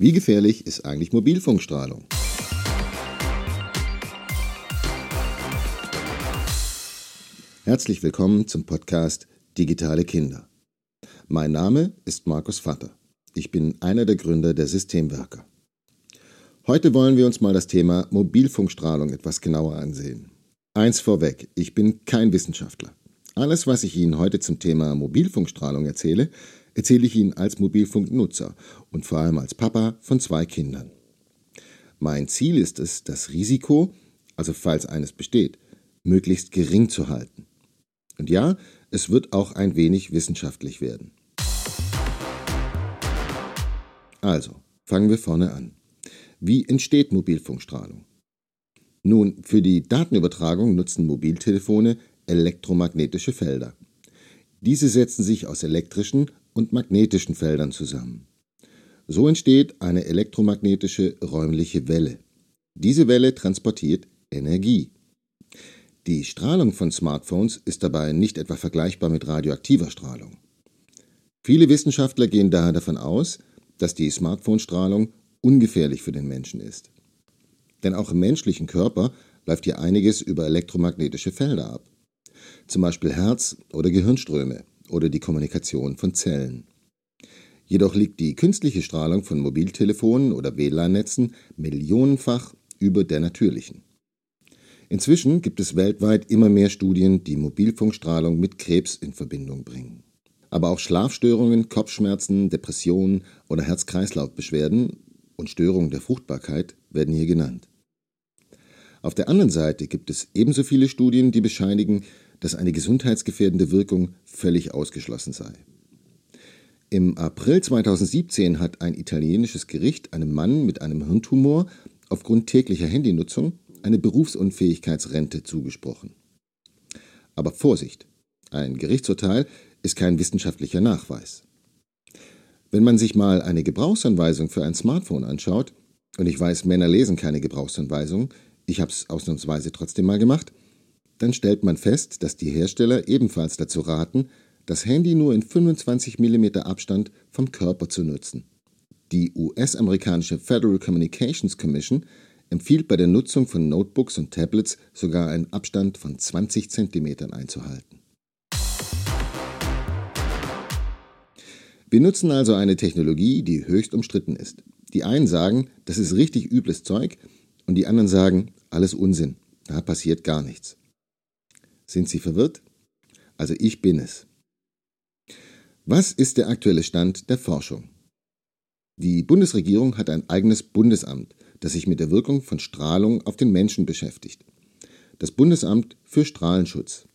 Wie gefährlich ist eigentlich Mobilfunkstrahlung? Herzlich willkommen zum Podcast Digitale Kinder. Mein Name ist Markus Vatter. Ich bin einer der Gründer der Systemwerker. Heute wollen wir uns mal das Thema Mobilfunkstrahlung etwas genauer ansehen. Eins vorweg, ich bin kein Wissenschaftler. Alles, was ich Ihnen heute zum Thema Mobilfunkstrahlung erzähle, erzähle ich Ihnen als Mobilfunknutzer und vor allem als Papa von zwei Kindern. Mein Ziel ist es, das Risiko, also falls eines besteht, möglichst gering zu halten. Und ja, es wird auch ein wenig wissenschaftlich werden. Also, fangen wir vorne an. Wie entsteht Mobilfunkstrahlung? Nun, für die Datenübertragung nutzen Mobiltelefone elektromagnetische Felder. Diese setzen sich aus elektrischen und magnetischen Feldern zusammen. So entsteht eine elektromagnetische räumliche Welle. Diese Welle transportiert Energie. Die Strahlung von Smartphones ist dabei nicht etwa vergleichbar mit radioaktiver Strahlung. Viele Wissenschaftler gehen daher davon aus, dass die Smartphone-Strahlung ungefährlich für den Menschen ist. Denn auch im menschlichen Körper läuft hier einiges über elektromagnetische Felder ab. Zum Beispiel Herz- oder Gehirnströme oder die Kommunikation von Zellen. Jedoch liegt die künstliche Strahlung von Mobiltelefonen oder WLAN-Netzen millionenfach über der natürlichen. Inzwischen gibt es weltweit immer mehr Studien, die Mobilfunkstrahlung mit Krebs in Verbindung bringen. Aber auch Schlafstörungen, Kopfschmerzen, Depressionen oder Herz-Kreislauf-Beschwerden und Störungen der Fruchtbarkeit werden hier genannt. Auf der anderen Seite gibt es ebenso viele Studien, die bescheinigen, dass eine gesundheitsgefährdende Wirkung völlig ausgeschlossen sei. Im April 2017 hat ein italienisches Gericht einem Mann mit einem Hirntumor aufgrund täglicher Handynutzung eine Berufsunfähigkeitsrente zugesprochen. Aber Vorsicht, ein Gerichtsurteil ist kein wissenschaftlicher Nachweis. Wenn man sich mal eine Gebrauchsanweisung für ein Smartphone anschaut, und ich weiß, Männer lesen keine Gebrauchsanweisung, ich habe es ausnahmsweise trotzdem mal gemacht, dann stellt man fest, dass die Hersteller ebenfalls dazu raten, das Handy nur in 25 mm Abstand vom Körper zu nutzen. Die US-amerikanische Federal Communications Commission empfiehlt bei der Nutzung von Notebooks und Tablets sogar einen Abstand von 20 cm einzuhalten. Wir nutzen also eine Technologie, die höchst umstritten ist. Die einen sagen, das ist richtig übles Zeug, und die anderen sagen, alles Unsinn, da passiert gar nichts. Sind Sie verwirrt? Also ich bin es. Was ist der aktuelle Stand der Forschung? Die Bundesregierung hat ein eigenes Bundesamt, das sich mit der Wirkung von Strahlung auf den Menschen beschäftigt. Das Bundesamt für Strahlenschutz.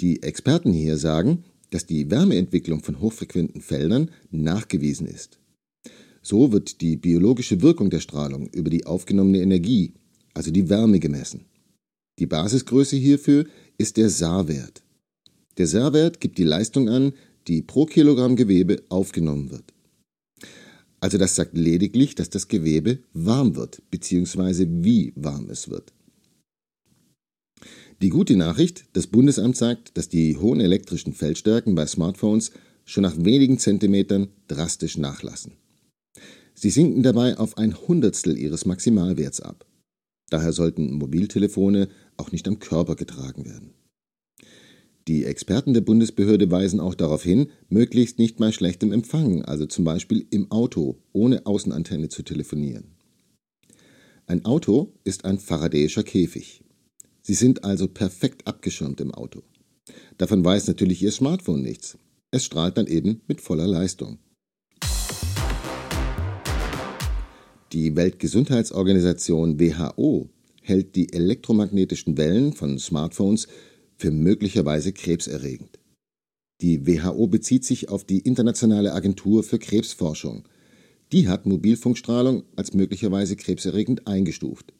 Die Experten hier sagen, dass die Wärmeentwicklung von hochfrequenten Feldern nachgewiesen ist. So wird die biologische Wirkung der Strahlung über die aufgenommene Energie, also die Wärme, gemessen. Die Basisgröße hierfür ist der SAR-Wert. Der SAR-Wert gibt die Leistung an, die pro Kilogramm Gewebe aufgenommen wird. Also das sagt lediglich, dass das Gewebe warm wird, beziehungsweise wie warm es wird. Die gute Nachricht, das Bundesamt sagt, dass die hohen elektrischen Feldstärken bei Smartphones schon nach wenigen Zentimetern drastisch nachlassen. Sie sinken dabei auf ein Hundertstel ihres Maximalwerts ab. Daher sollten Mobiltelefone auch nicht am Körper getragen werden. Die Experten der Bundesbehörde weisen auch darauf hin, möglichst nicht bei schlechtem Empfang, also zum Beispiel im Auto, ohne Außenantenne zu telefonieren. Ein Auto ist ein faradäischer Käfig. Sie sind also perfekt abgeschirmt im Auto. Davon weiß natürlich Ihr Smartphone nichts. Es strahlt dann eben mit voller Leistung. Die Weltgesundheitsorganisation WHO hält die elektromagnetischen Wellen von Smartphones für möglicherweise krebserregend. Die WHO bezieht sich auf die Internationale Agentur für Krebsforschung. Die hat Mobilfunkstrahlung als möglicherweise krebserregend eingestuft.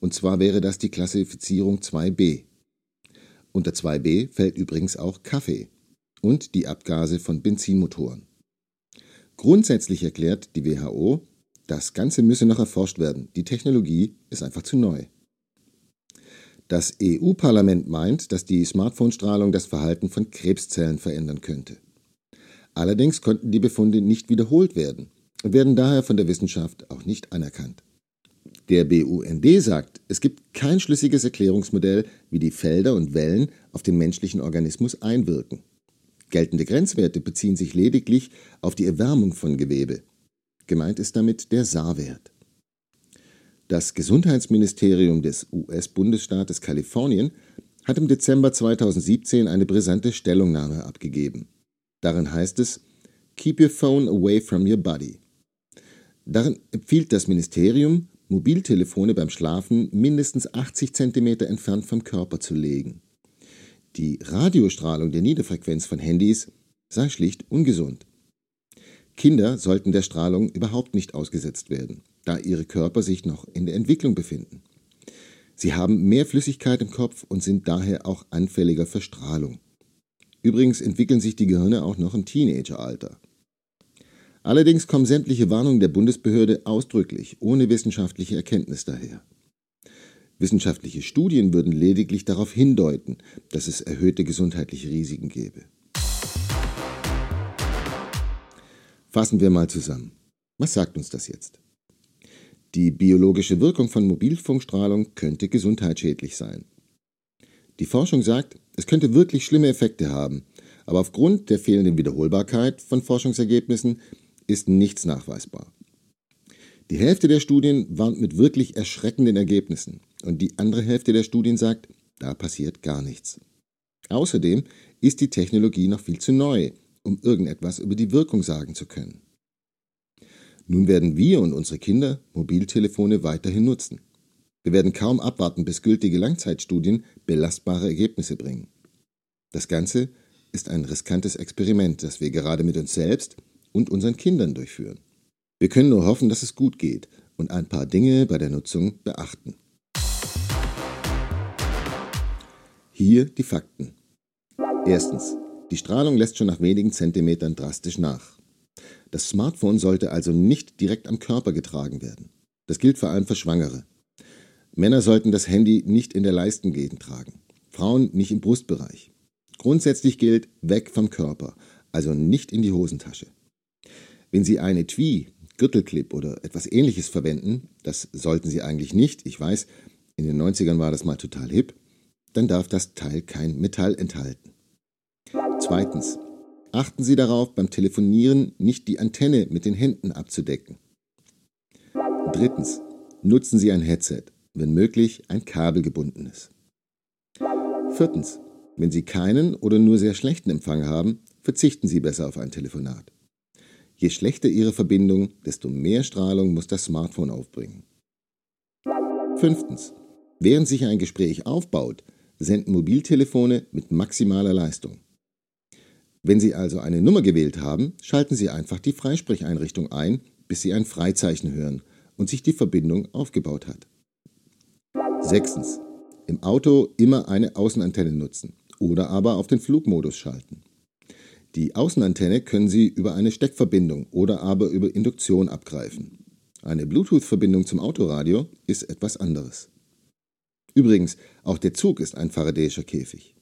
Und zwar wäre das die Klassifizierung 2b. Unter 2b fällt übrigens auch Kaffee und die Abgase von Benzinmotoren. Grundsätzlich erklärt die WHO, das Ganze müsse noch erforscht werden. Die Technologie ist einfach zu neu. Das EU-Parlament meint, dass die Smartphone-Strahlung das Verhalten von Krebszellen verändern könnte. Allerdings konnten die Befunde nicht wiederholt werden. und werden daher von der Wissenschaft auch nicht anerkannt. Der BUND sagt, es gibt kein schlüssiges Erklärungsmodell, wie die Felder und Wellen auf den menschlichen Organismus einwirken. Geltende Grenzwerte beziehen sich lediglich auf die Erwärmung von Gewebe. Gemeint ist damit der SAR-Wert. Das Gesundheitsministerium des US-Bundesstaates Kalifornien hat im Dezember 2017 eine brisante Stellungnahme abgegeben. Darin heißt es, Keep your phone away from your body. Darin empfiehlt das Ministerium, Mobiltelefone beim Schlafen mindestens 80 cm entfernt vom Körper zu legen. Die Radiostrahlung der Niederfrequenz von Handys sei schlicht ungesund. Kinder sollten der Strahlung überhaupt nicht ausgesetzt werden, da ihre Körper sich noch in der Entwicklung befinden. Sie haben mehr Flüssigkeit im Kopf und sind daher auch anfälliger für Strahlung. Übrigens entwickeln sich die Gehirne auch noch im Teenageralter. Allerdings kommen sämtliche Warnungen der Bundesbehörde ausdrücklich ohne wissenschaftliche Erkenntnis daher. Wissenschaftliche Studien würden lediglich darauf hindeuten, dass es erhöhte gesundheitliche Risiken gäbe. Fassen wir mal zusammen. Was sagt uns das jetzt? Die biologische Wirkung von Mobilfunkstrahlung könnte gesundheitsschädlich sein. Die Forschung sagt, es könnte wirklich schlimme Effekte haben, aber aufgrund der fehlenden Wiederholbarkeit von Forschungsergebnissen ist nichts nachweisbar. Die Hälfte der Studien warnt mit wirklich erschreckenden Ergebnissen und die andere Hälfte der Studien sagt, da passiert gar nichts. Außerdem ist die Technologie noch viel zu neu, um irgendetwas über die Wirkung sagen zu können. Nun werden wir und unsere Kinder Mobiltelefone weiterhin nutzen. Wir werden kaum abwarten, bis gültige Langzeitstudien belastbare Ergebnisse bringen. Das Ganze ist ein riskantes Experiment, das wir gerade mit uns selbst und unseren Kindern durchführen. Wir können nur hoffen, dass es gut geht und ein paar Dinge bei der Nutzung beachten. Hier die Fakten. Erstens. Die Strahlung lässt schon nach wenigen Zentimetern drastisch nach. Das Smartphone sollte also nicht direkt am Körper getragen werden. Das gilt vor allem für Schwangere. Männer sollten das Handy nicht in der Leistengegend tragen, Frauen nicht im Brustbereich. Grundsätzlich gilt weg vom Körper, also nicht in die Hosentasche. Wenn Sie ein Etui, Gürtelclip oder etwas ähnliches verwenden, das sollten Sie eigentlich nicht, ich weiß, in den 90ern war das mal total hip, dann darf das Teil kein Metall enthalten. Zweitens. Achten Sie darauf, beim Telefonieren nicht die Antenne mit den Händen abzudecken. Drittens. Nutzen Sie ein Headset, wenn möglich ein kabelgebundenes. Viertens. Wenn Sie keinen oder nur sehr schlechten Empfang haben, verzichten Sie besser auf ein Telefonat. Je schlechter Ihre Verbindung, desto mehr Strahlung muss das Smartphone aufbringen. Fünftens. Während sich ein Gespräch aufbaut, senden Mobiltelefone mit maximaler Leistung. Wenn Sie also eine Nummer gewählt haben, schalten Sie einfach die Freisprecheinrichtung ein, bis Sie ein Freizeichen hören und sich die Verbindung aufgebaut hat. Sechstens. Im Auto immer eine Außenantenne nutzen oder aber auf den Flugmodus schalten. Die Außenantenne können Sie über eine Steckverbindung oder aber über Induktion abgreifen. Eine Bluetooth-Verbindung zum Autoradio ist etwas anderes. Übrigens, auch der Zug ist ein Faradayischer Käfig.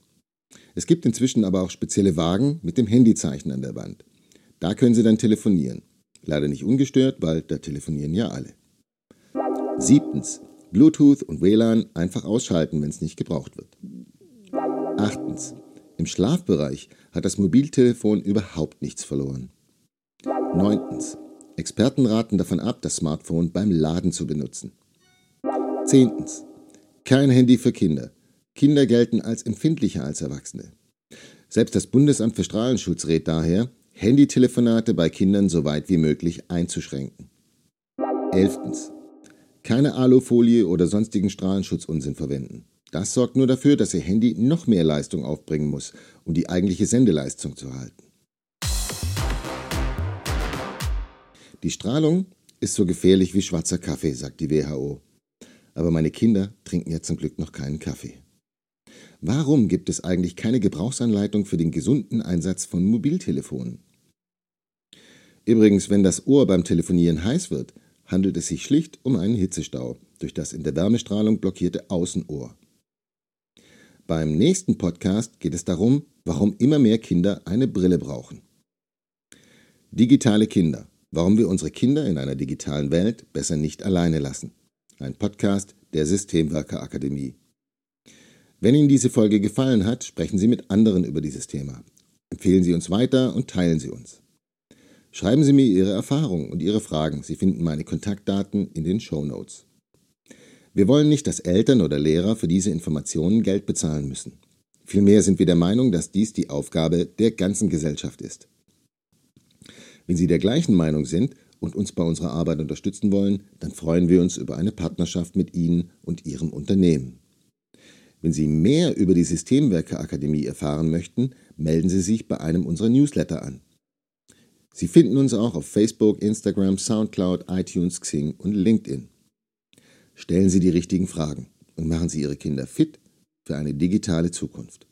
Es gibt inzwischen aber auch spezielle Wagen mit dem Handyzeichen an der Wand. Da können Sie dann telefonieren. Leider nicht ungestört, weil da telefonieren ja alle. Siebtens. Bluetooth und WLAN einfach ausschalten, wenn es nicht gebraucht wird. Achtens. Im Schlafbereich hat das Mobiltelefon überhaupt nichts verloren. Neuntens. Experten raten davon ab, das Smartphone beim Laden zu benutzen. Zehntens. Kein Handy für Kinder. Kinder gelten als empfindlicher als Erwachsene. Selbst das Bundesamt für Strahlenschutz rät daher, Handytelefonate bei Kindern so weit wie möglich einzuschränken. Elftens. Keine Alufolie oder sonstigen Strahlenschutzunsinn verwenden. Das sorgt nur dafür, dass Ihr Handy noch mehr Leistung aufbringen muss, um die eigentliche Sendeleistung zu halten. Die Strahlung ist so gefährlich wie schwarzer Kaffee, sagt die WHO. Aber meine Kinder trinken ja zum Glück noch keinen Kaffee. Warum gibt es eigentlich keine Gebrauchsanleitung für den gesunden Einsatz von Mobiltelefonen? Übrigens, wenn das Ohr beim Telefonieren heiß wird, handelt es sich schlicht um einen Hitzestau durch das in der Wärmestrahlung blockierte Außenohr. Beim nächsten Podcast geht es darum, warum immer mehr Kinder eine Brille brauchen. Digitale Kinder. Warum wir unsere Kinder in einer digitalen Welt besser nicht alleine lassen. Ein Podcast der Systemwerker Akademie. Wenn Ihnen diese Folge gefallen hat, sprechen Sie mit anderen über dieses Thema. Empfehlen Sie uns weiter und teilen Sie uns. Schreiben Sie mir Ihre Erfahrungen und Ihre Fragen. Sie finden meine Kontaktdaten in den Show Notes. Wir wollen nicht, dass Eltern oder Lehrer für diese Informationen Geld bezahlen müssen. Vielmehr sind wir der Meinung, dass dies die Aufgabe der ganzen Gesellschaft ist. Wenn Sie der gleichen Meinung sind und uns bei unserer Arbeit unterstützen wollen, dann freuen wir uns über eine Partnerschaft mit Ihnen und Ihrem Unternehmen. Wenn Sie mehr über die Systemwerke Akademie erfahren möchten, melden Sie sich bei einem unserer Newsletter an. Sie finden uns auch auf Facebook, Instagram, SoundCloud, iTunes, Xing und LinkedIn. Stellen Sie die richtigen Fragen und machen Sie Ihre Kinder fit für eine digitale Zukunft.